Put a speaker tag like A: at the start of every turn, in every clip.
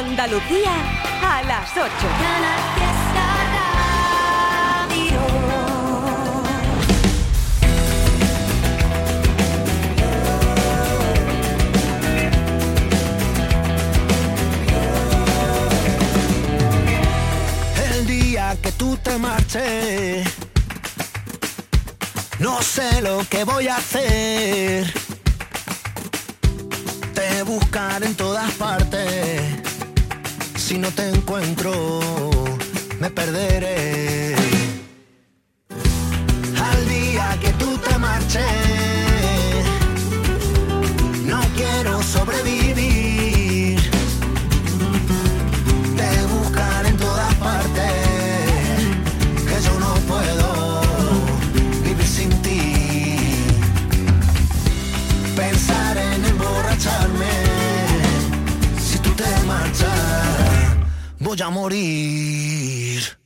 A: Andalucía a las 8.
B: El día que tú te marches, no sé lo que voy a hacer. Te buscar en todas partes si no te encuentro, me perderé. Al día que tú te marches. voy a morir.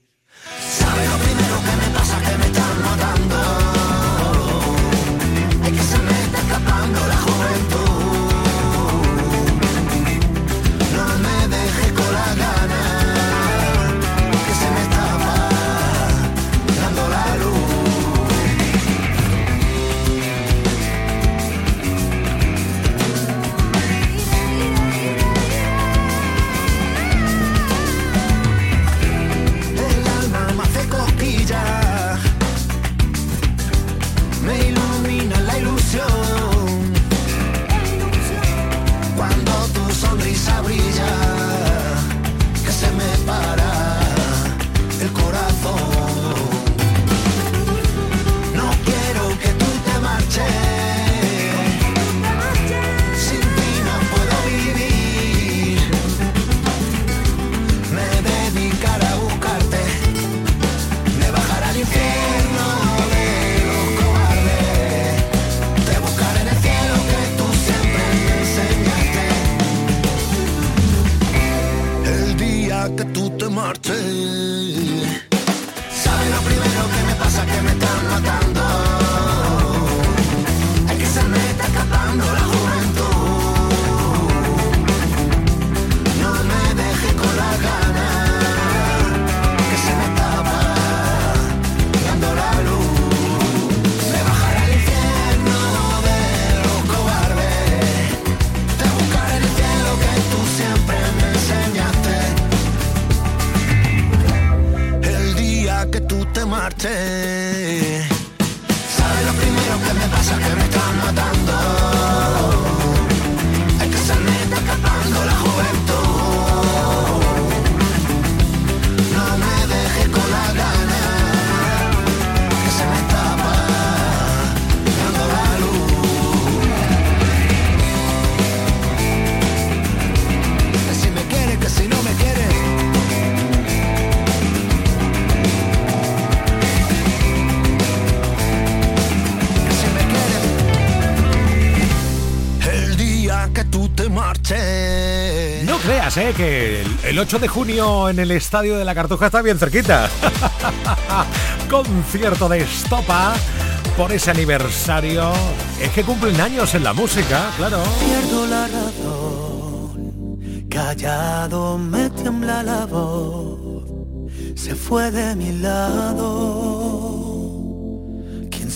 B: que el
C: 8 de junio en el Estadio de la Cartuja está bien cerquita. Concierto de estopa por ese aniversario. Es que cumplen años en la música, claro.
B: Pierdo la razón, callado me la voz, se fue de mi lado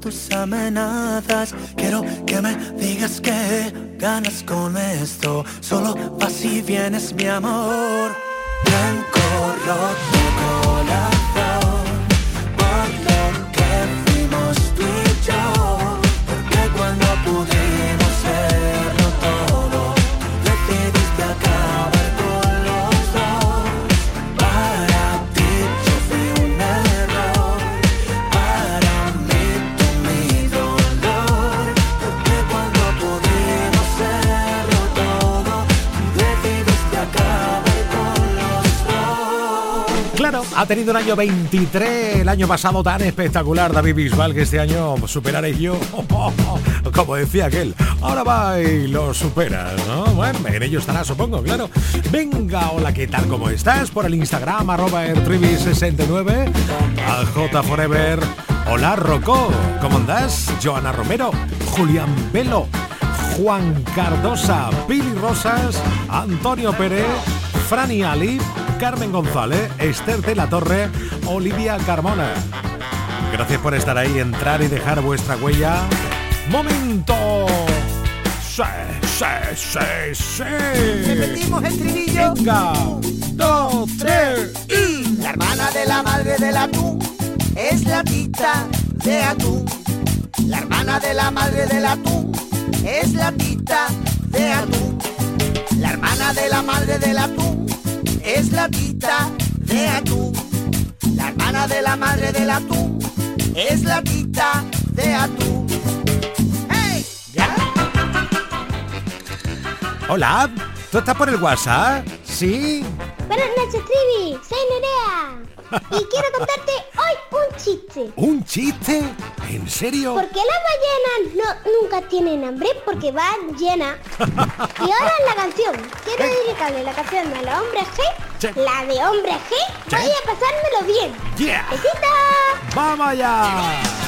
B: Tus amenazas. Quiero que me digas que ganas con esto. Solo
D: vas y vienes, mi amor. Blanco, roto, corazón.
C: Ha tenido un año 23, el año pasado tan espectacular David Bisbal que este año superaré yo, como decía aquel, ahora va y lo superas, ¿no? Bueno, en ello estará, supongo, claro. Venga, hola, ¿qué tal? ¿Cómo estás? Por el Instagram, arroba 69 a J Forever, hola Rocco, ¿cómo andás? Joana Romero, Julián Velo, Juan Cardosa, Pili Rosas, Antonio Pérez, Franny Ali, Carmen González, Esther de la Torre, Olivia Carmona. Gracias por estar ahí, entrar y dejar vuestra huella. ¡Momento! ¡Sí, sí, sí, sí!
E: Repetimos el trinillo.
C: Venga, dos, tres
E: y... La hermana de la madre del atún es la tita de atún. La hermana de la madre del atún es la tita de atún. La hermana de la madre del atún es la tita de atún. La hermana de la madre del atún es la tita de atún. ¡Hey!
C: Hola, ¿tú estás por el WhatsApp? ¿Sí?
F: Buenas noches, Trivi. Soy Nerea. Y quiero contarte hoy chiste.
C: ¿Un chiste? ¿En serio?
F: Porque las ballenas no, nunca tienen hambre porque van llenas. Y ahora en la canción. Quiero dedicarle la canción a la hombre G. La de hombre G. Voy a pasármelo bien.
C: Yeah.
F: ¡Besita!
C: ¡Vamos allá!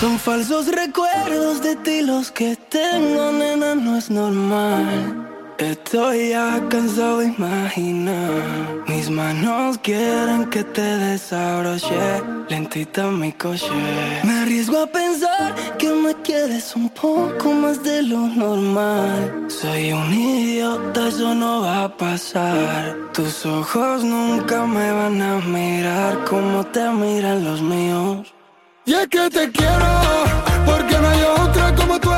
D: Son falsos recuerdos de ti los que tengo, nena, no es normal.
G: Estoy ya cansado de imaginar. Mis manos quieren que te desabroche. Lentita mi coche. Me arriesgo a pensar que me quieres un poco más de lo normal. Soy un idiota, eso no va a pasar. Tus ojos nunca me van a mirar como te miran los míos. Y es que te quiero, porque no hay otra como tú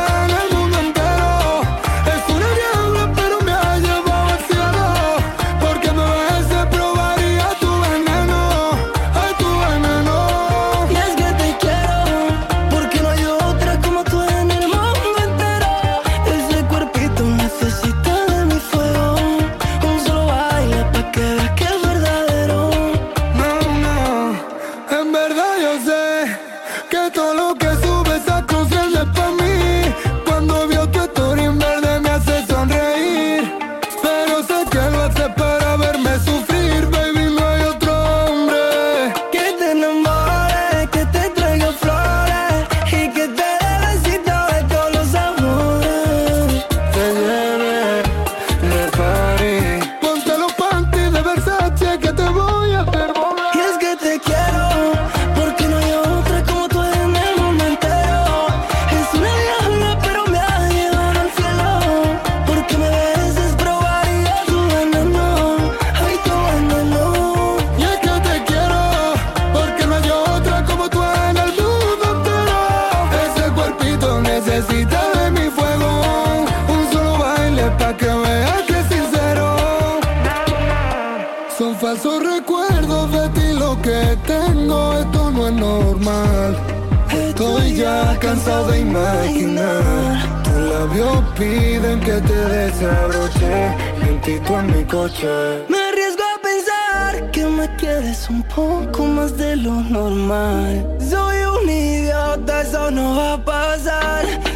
G: de imaginar. Tus labios piden que te desabroche. Lentito en mi coche. Me arriesgo a pensar que me quieres un poco más de lo normal. Soy un idiota, eso no va a pasar.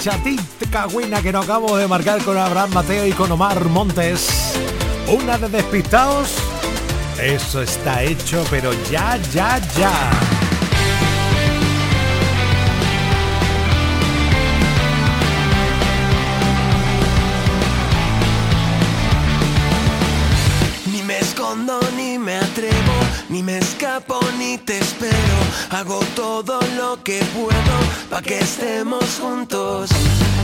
C: Chatita buena que no acabo de marcar con Abraham Mateo y con Omar Montes. Una de despistados. Eso está hecho, pero ya, ya, ya.
H: Espero. Hago todo lo que puedo para que estemos juntos.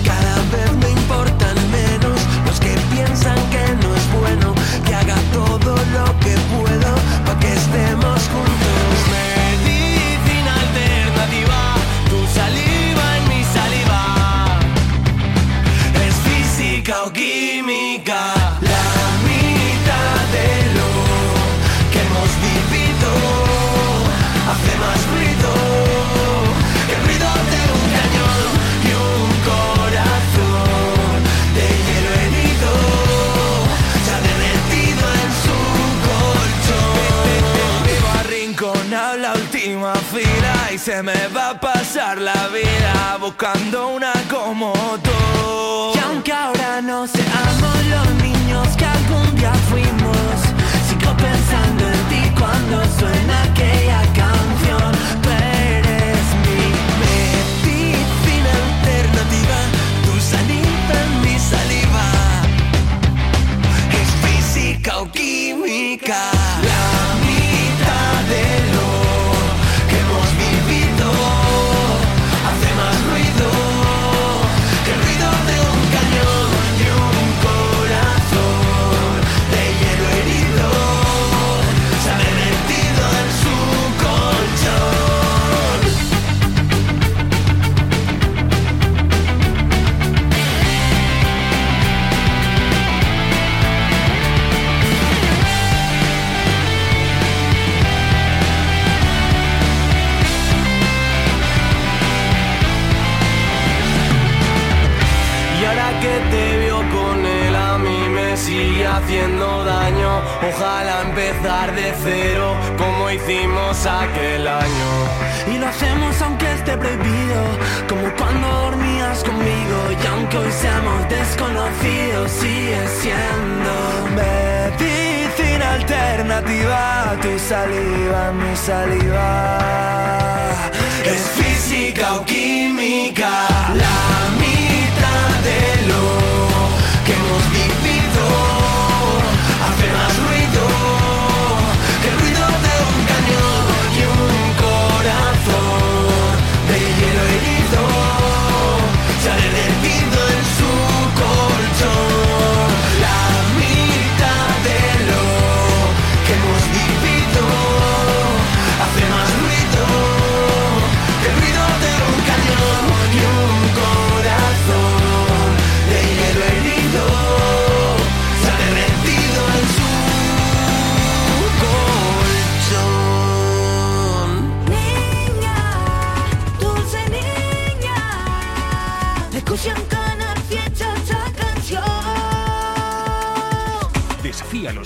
H: Cada vez me importan menos los que piensan que no es bueno. Que haga todo lo que puedo para que estemos juntos. Medicina alternativa, tu saliva en mi saliva. Es física o química. Se me va a pasar la vida buscando una como tú. Y aunque ahora no seamos los niños que algún día fuimos, sigo pensando en ti cuando suena aquella canción. Haciendo daño. Ojalá empezar de cero como hicimos aquel año. Y lo hacemos aunque esté prohibido, como cuando dormías conmigo. Y aunque hoy seamos desconocidos, sigue siendo medicina alternativa. Tu saliva, mi saliva. Es física o química, la mitad de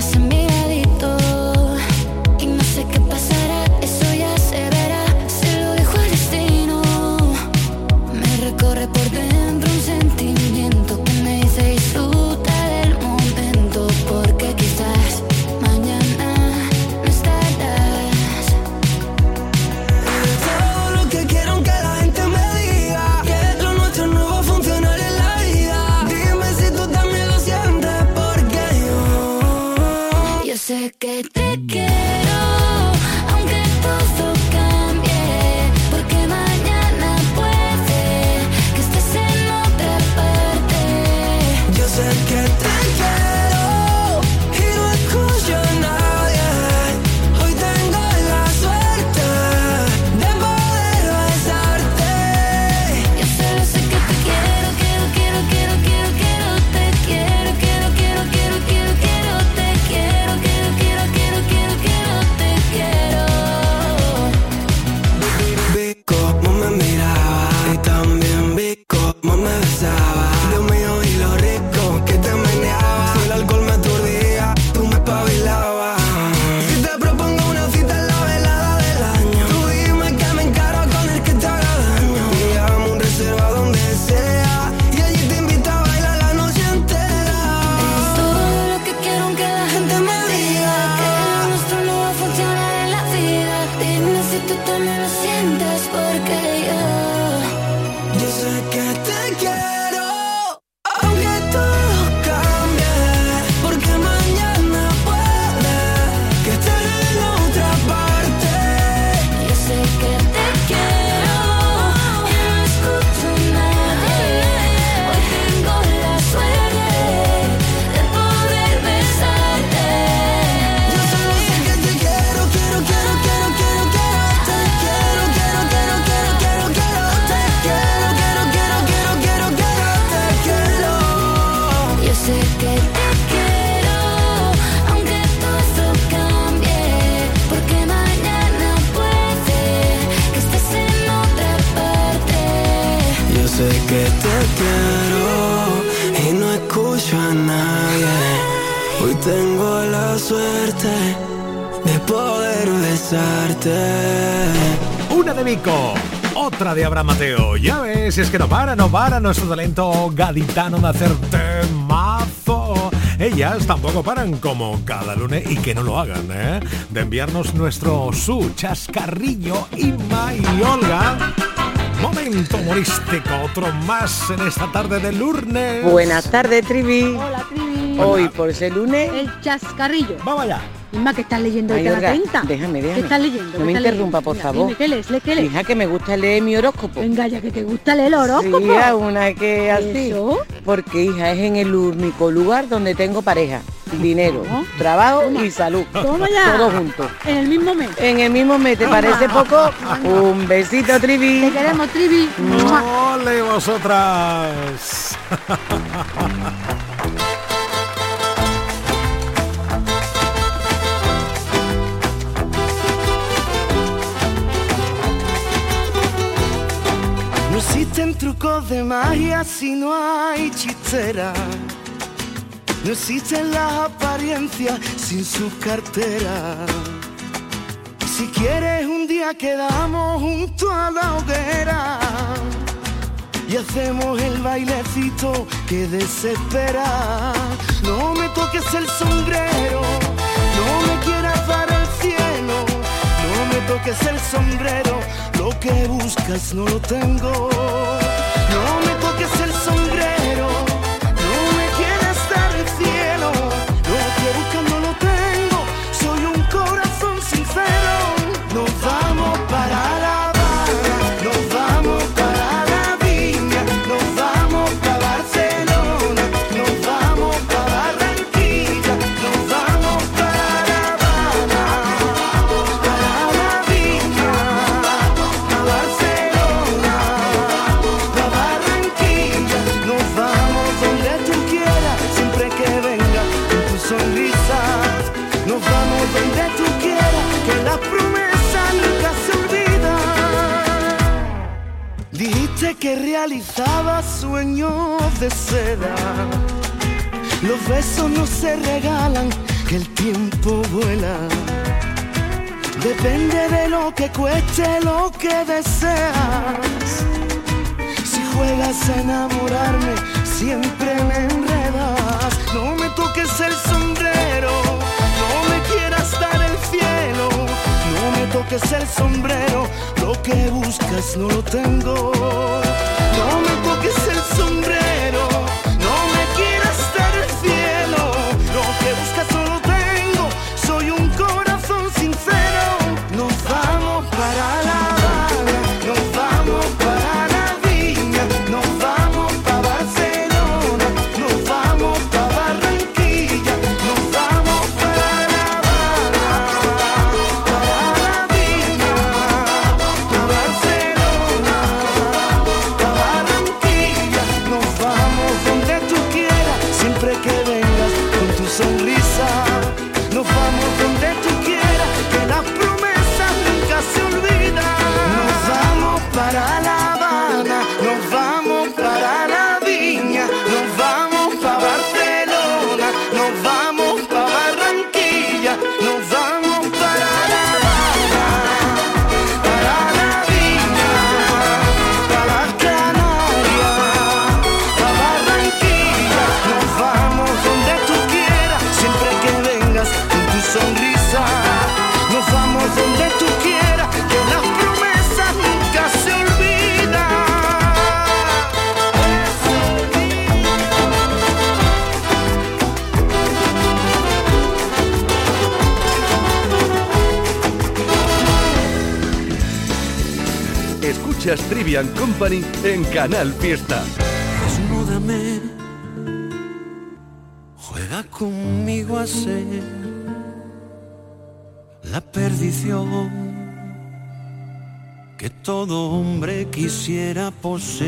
I: Success and es que no para, no para nuestro talento gaditano de hacer temazo. Ellas tampoco paran como cada lunes y que no lo hagan, ¿eh? De enviarnos nuestro su chascarrillo Inma y Olga. Momento humorístico, otro más en esta tarde de lunes.
J: Buenas tardes, Trivi.
K: Hola, Trivi.
J: Hoy, por ese lunes,
K: el chascarrillo.
I: Vamos allá.
K: Inma, que estás leyendo de cada 30?
J: Déjame, déjame.
K: ¿Qué estás leyendo?
J: No me interrumpa, por favor.
K: ¿qué lees? ¿Qué lees?
J: Hija, que me gusta leer mi horóscopo.
K: Venga, ya que te gusta leer el horóscopo.
J: Sí, a una que así. Porque, hija, es en el único lugar donde tengo pareja, dinero, trabajo y salud.
K: Toma ya.
J: Todo junto.
K: En el mismo mes.
J: En el mismo mes, ¿te parece poco? Un besito, Trivi.
K: Te queremos, Trivi.
C: ¡Ole, vosotras!
L: existen trucos de magia si no hay chistera. No existen las apariencias sin su cartera. Si quieres un día quedamos junto a la hoguera y hacemos el bailecito que desespera. No me toques el sombrero, no me quieras dar el cielo, no me toques el sombrero, lo que buscas no lo tengo. No realizaba sueños de seda. Los besos no se regalan, que el tiempo vuela. Depende de lo que cueste lo que deseas. Si juegas a enamorarme, siempre me enredas. No me toques el sombrero, no me quieras dar el cielo. No me toques el sombrero, lo que buscas no lo tengo. No
M: Company en Canal Fiesta.
D: Desnúdame, juega conmigo a ser la perdición que todo hombre quisiera poseer.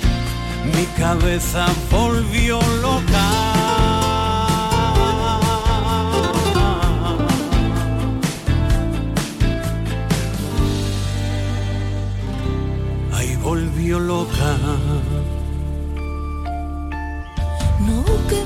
D: Mi cabeza volvió loca. Ahí volvió loca.
N: No busques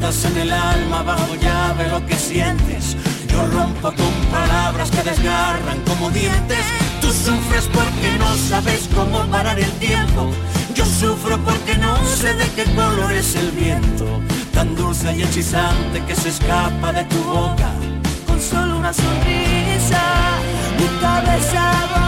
N: en
D: el alma bajo llave lo que sientes. Yo rompo con palabras que desgarran como dientes. Tú sufres porque no sabes cómo parar el tiempo. Yo sufro porque no sé de qué color es el viento. Tan dulce y hechizante que se escapa de tu boca.
N: con solo una sonrisa mi cabeza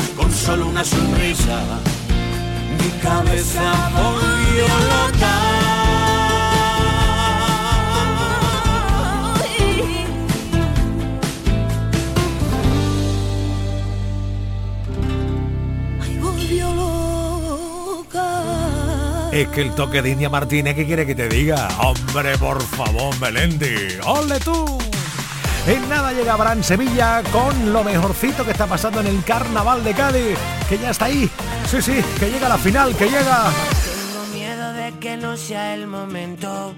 D: con solo una sonrisa. Mi cabeza volvió loca.
N: Ay, volvió loca
C: Es que el toque de India Martínez, ¿qué quiere que te diga? Hombre, por favor, Melendi. ¡Ole tú! En nada llega Abraham Sevilla con lo mejorcito que está pasando en el Carnaval de Cádiz, que ya está ahí. Sí, sí, que llega la final, que llega.
O: Tengo miedo de que no sea el momento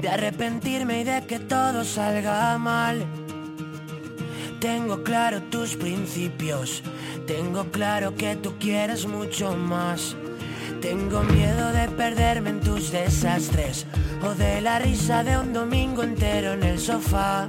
O: de arrepentirme y de que todo salga mal. Tengo claro tus principios, tengo claro que tú quieres mucho más. Tengo miedo de perderme en tus desastres o de la risa de un domingo entero en el sofá.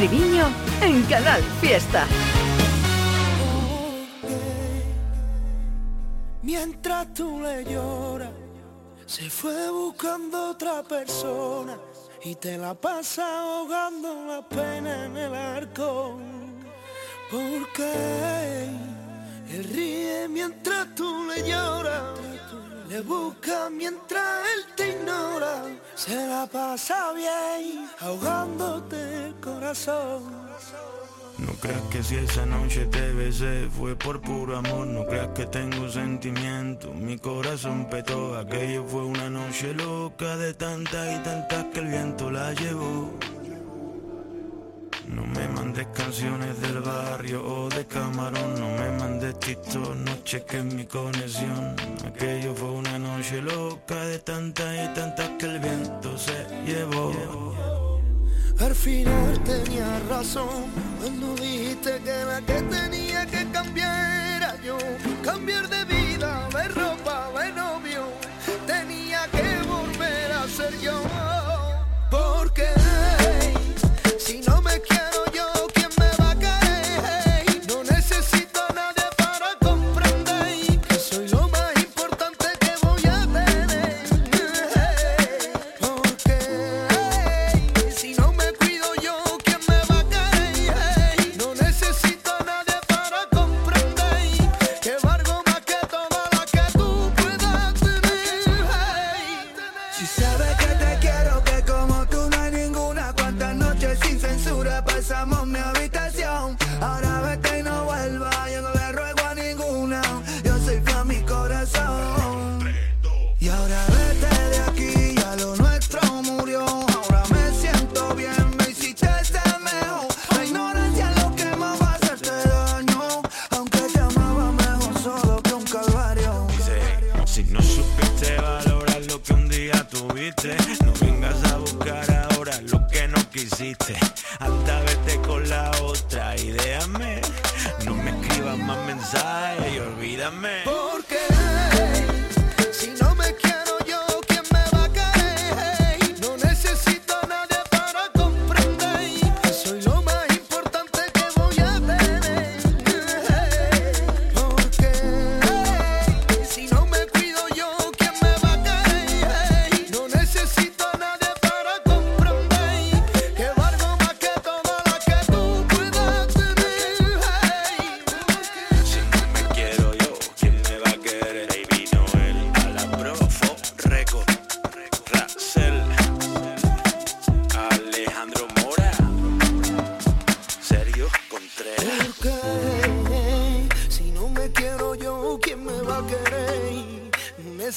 A: En Canal Fiesta.
P: Mientras tú le lloras, se fue buscando otra persona y te la pasa ahogando la pena en el arco. Porque él ríe mientras tú le lloras, le busca mientras él te ignora. Se la pasa bien ahogándote el corazón.
Q: No creas que si esa noche te besé fue por puro amor, no creas que tengo sentimiento, mi corazón petó, aquello fue una noche loca de tantas y tantas que el viento la llevó. No me mandes canciones del barrio o de camarón, no me mandes TikTok, no cheques mi conexión. Aquello fue una noche loca de tantas y tantas que el viento se llevó.
P: Al final tenías razón cuando dijiste que la que tenía que cambiar era yo. Cambiar de vida, de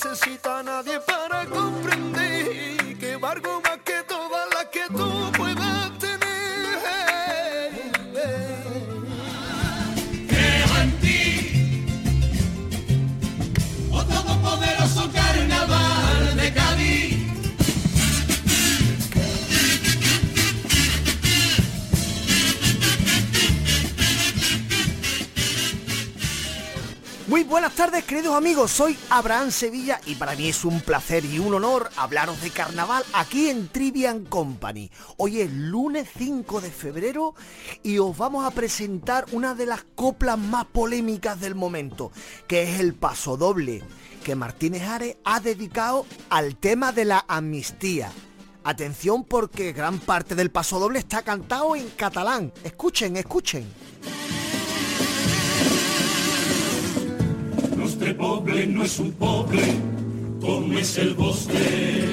P: No necesito a nadie
R: buenas tardes, queridos amigos. Soy Abraham Sevilla y para mí es un placer y un honor hablaros de carnaval aquí en Trivian Company. Hoy es lunes 5 de febrero y os vamos a presentar una de las coplas más polémicas del momento, que es el paso doble, que Martínez Ares ha dedicado al tema de la amnistía. Atención porque gran parte del paso doble está cantado en catalán. Escuchen, escuchen.
S: Nuestro poble no es un poble como es el bosque.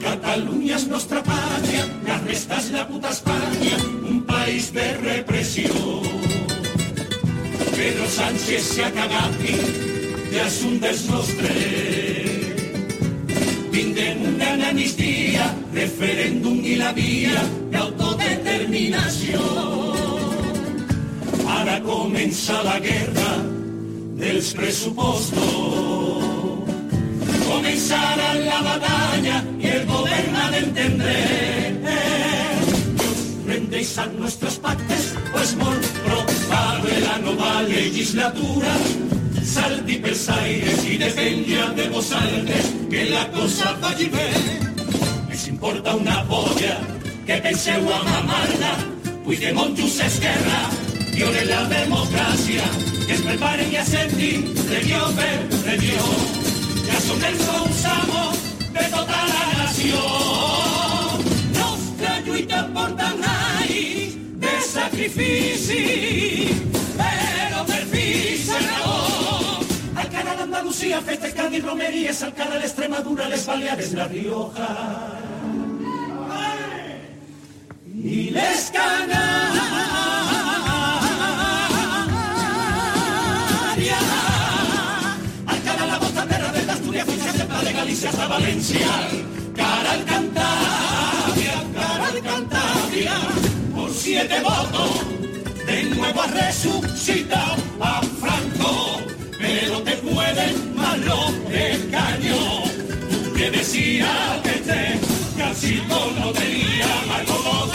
S: Cataluña es nuestra patria. la resta la puta España, un país de represión! Pedro Sánchez se cagat i ja un dels nostres. Una amnistia, referéndum y la vía de autodeterminación. Ara comença la guerra, dels pressupostos. Comenzará la batalla y el gobierno de entender. Rendéis a nuestros pactes, pues molt probable la nova legislatura salti pels aires i depenya de vosaltres que la cosa vagi bé. Es importa una polla que penseu a mamarla, Puigdemont just esquerra, violen la democràcia, que preparen i a sentir regió regió. Ja som els nous amos de tota la nació. Nostra lluita porta anys de sacrifici, però per fi s'acabó. Alcalá d'Andalusia, Feste, Cádiz, Romerías, Alcalá de Extremadura, les Baleares, La Rioja. Y les Canarias. Galicia hasta Valencia. Cara al Cantabria, cara al Cantabria. Por siete votos, de nuevo ha resucitado a Franco. Pero te pueden malo el caño. Tú que decías que te casito no tenía algo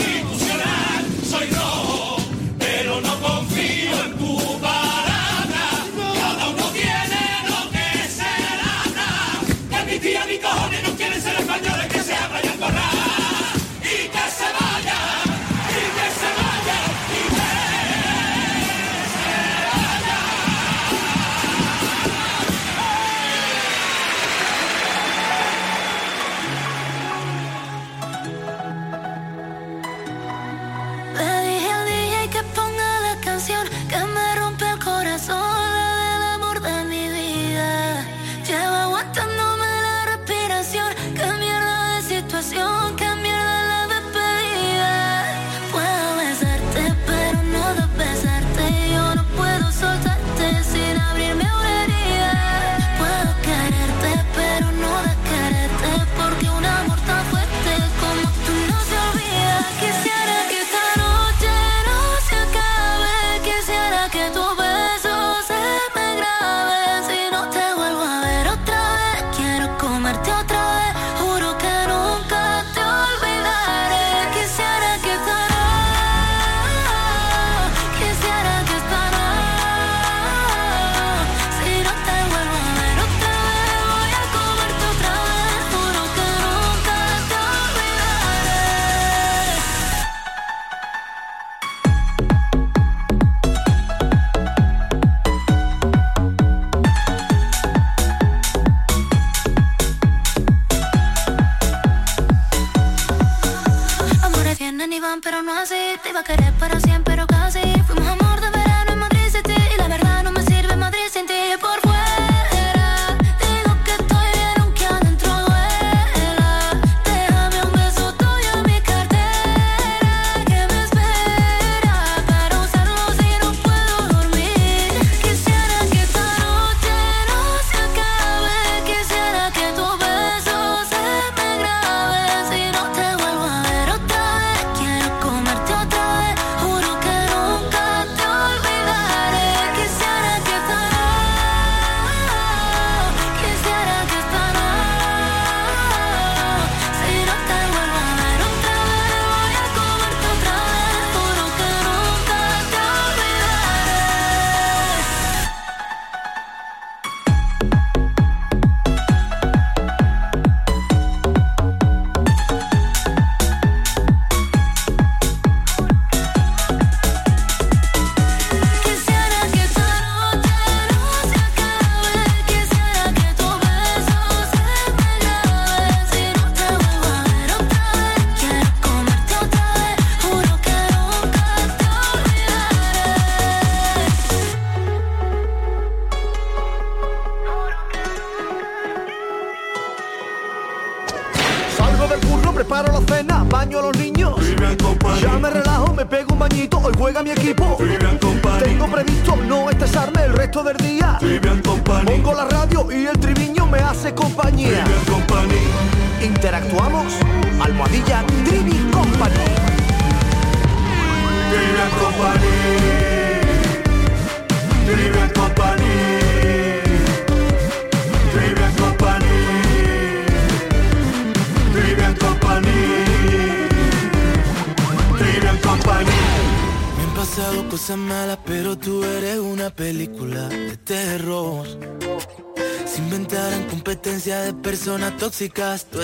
L: tóxicas, tú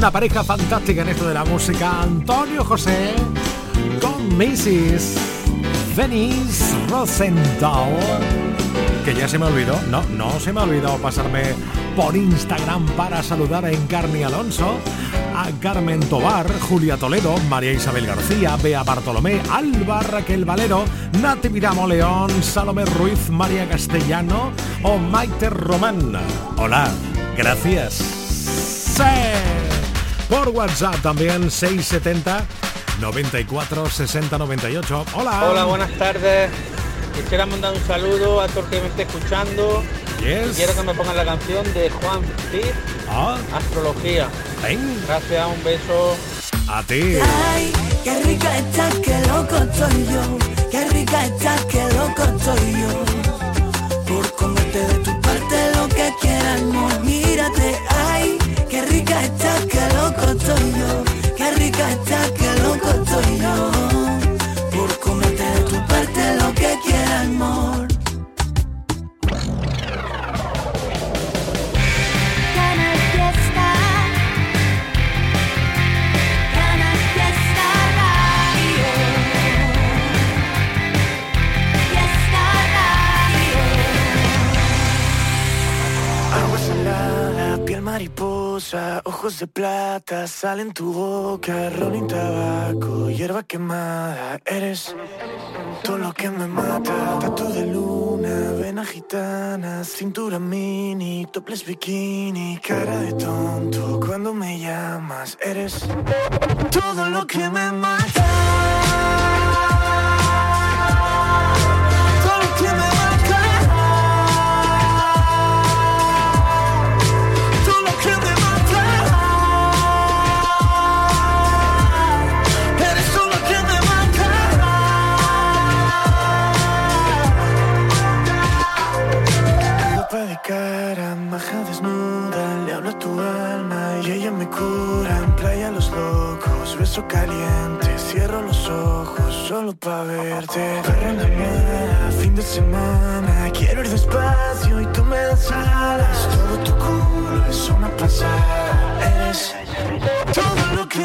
T: una
C: pareja fantástica en esto de la música. Antonio José con Mrs. Venice Rosenthal. Que ya se me olvidó, no, no se me ha olvidado pasarme por Instagram para saludar a Encarni Alonso, a Carmen Tobar, Julia Toledo, María Isabel García, Bea Bartolomé, Alba Raquel Valero, Nati Miramo León, Salomé Ruiz, María Castellano o Maite Román. Hola, gracias. Por WhatsApp también 670 94 60 98. Hola.
U: Hola, buenas tardes. Quisiera mandar un saludo a todo el que me esté escuchando.
C: Yes.
U: Y quiero que me pongan la canción de Juan Cid,
C: Ah,
U: Astrología. Gracias, un beso.
C: a ti.
V: Ay, qué rica estás, qué loco estoy yo. Qué rica estás, qué loco estoy yo. Por comerte de tu parte lo que quieras, amor. Mírate, ay, qué rica estás, qué loco estoy yo. Qué rica estás, qué loco estoy yo. Por comerte de tu parte lo que quieras, amor.
L: Ojos de plata, sal en tu boca, rolling tabaco, hierba quemada, eres todo lo que me mata. Tatu de luna, vena gitana, cintura mini, topless bikini, cara de tonto cuando me llamas, eres todo lo que me mata. Todo lo que y ella me cura. En playa los locos, beso caliente.
V: Cierro los ojos solo para verte. Perro en la mañana, fin de semana. Quiero ir despacio y tú me das alas. Todo tu culo es una pasada. Eres todo lo que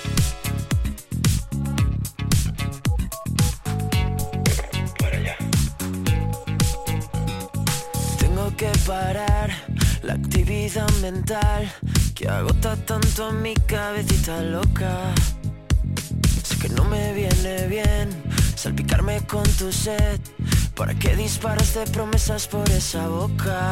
O: La actividad mental que agota tanto a mi cabecita loca. Sé que no me viene bien salpicarme con tu sed. ¿Para qué disparos de promesas por esa boca?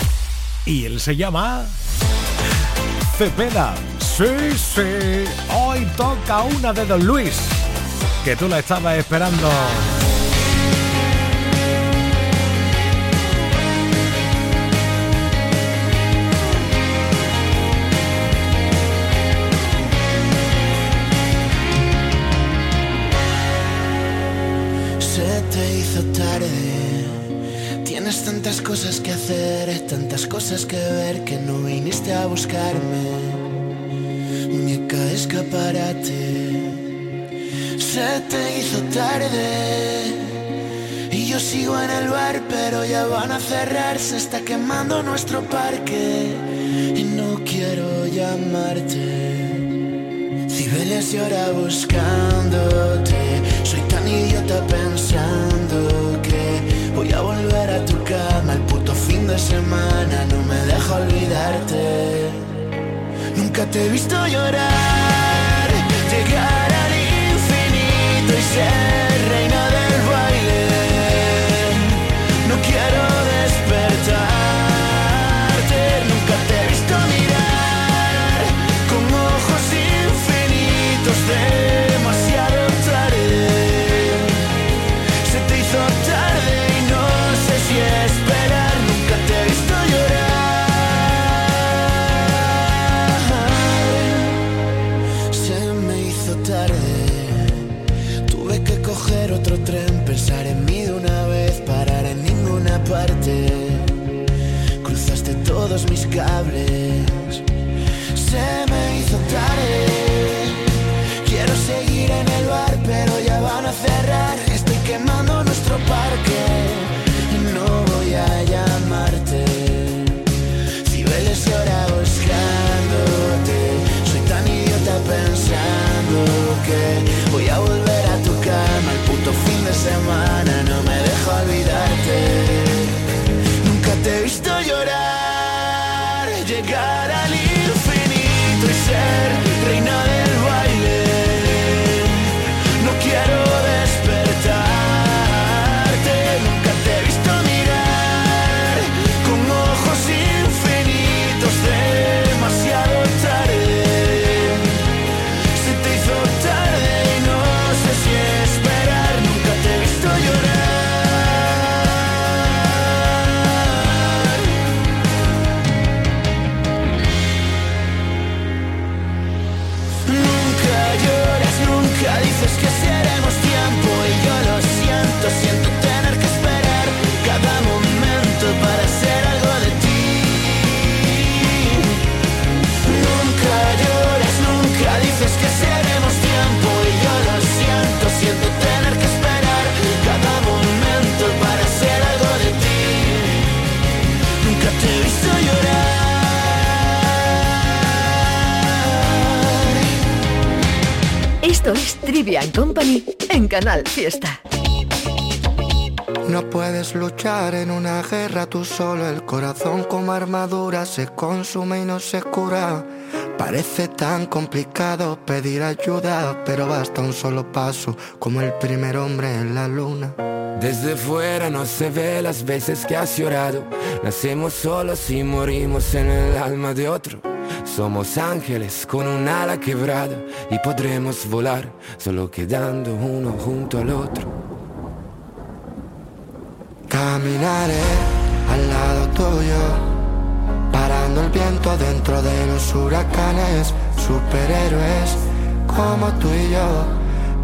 C: Y él se llama... Cepeda. Sí, sí. Hoy toca una de Don Luis. Que tú la estabas esperando.
V: Que ver que no viniste a buscarme. Muñeca escaparate.
H: Se te hizo tarde y yo sigo en el bar, pero ya van a cerrar, se está quemando nuestro parque y no quiero llamarte. Cibeles llora buscándote, soy tan idiota pensando que voy a volver a tu cama de semana, no me deja olvidarte. Nunca te he visto llorar, llegar al infinito y ser
A: Trivia Company en Canal Fiesta.
W: No puedes luchar en una guerra tú solo, el corazón como armadura se consume y no se cura. Parece tan complicado pedir ayuda, pero basta un solo paso, como el primer hombre en la luna.
X: Desde fuera no se ve las veces que has llorado. Nacemos solos y morimos en el alma de otro. Somos ángeles con un ala quebrada y podremos volar solo quedando uno junto al otro.
W: Caminaré al lado tuyo, parando el viento dentro de los huracanes, superhéroes como tú y yo.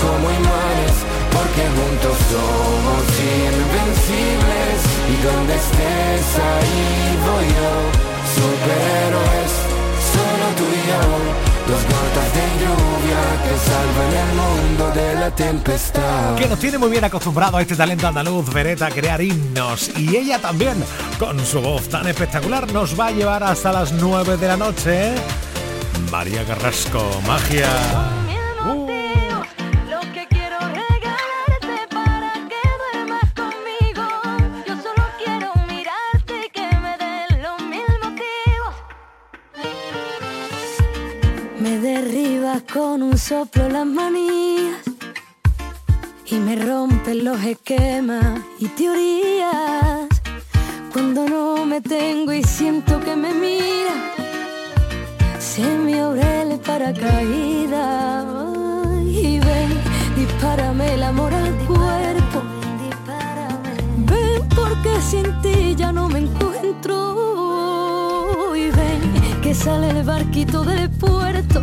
X: Como imanes, porque juntos somos invencibles. Y donde estés ahí voy yo, superhéroes, solo tú y yo. Dos gotas de lluvia que salvan el mundo de la tempestad.
C: Que nos tiene muy bien acostumbrado a este talento andaluz, Vereta, a crear himnos. Y ella también, con su voz tan espectacular, nos va a llevar hasta las 9 de la noche. María Carrasco, magia.
Y: Con un soplo las manías y me rompen los esquemas y teorías. Cuando no me tengo y siento que me mira, se me abre el paracaídas. Y ven, dispárame el amor al cuerpo. Ven porque sin ti ya no me encuentro. Y ven que sale el barquito del puerto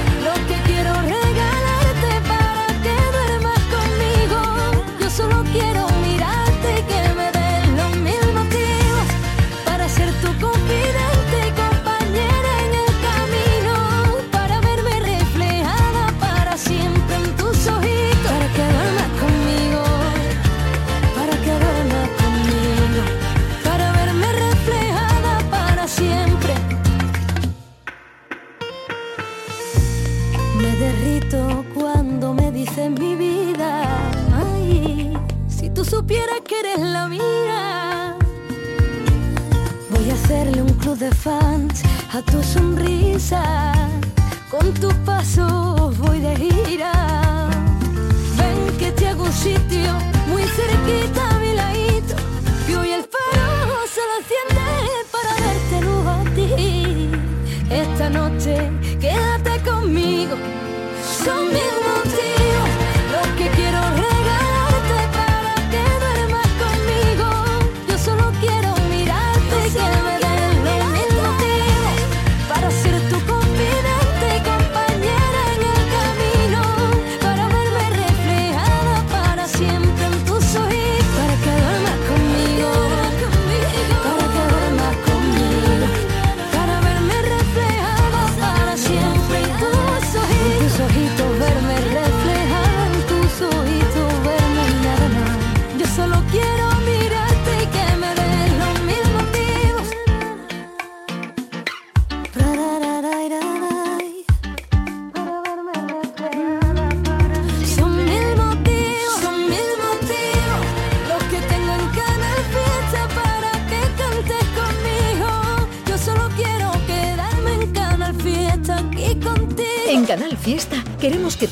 Y: tu sonrisa. Con tus pasos voy de gira. Ven que te hago un sitio muy cerquita a mi ladito. Y hoy el faro se lo enciende para verte luz a ti. Esta noche quédate conmigo. Son mis motivos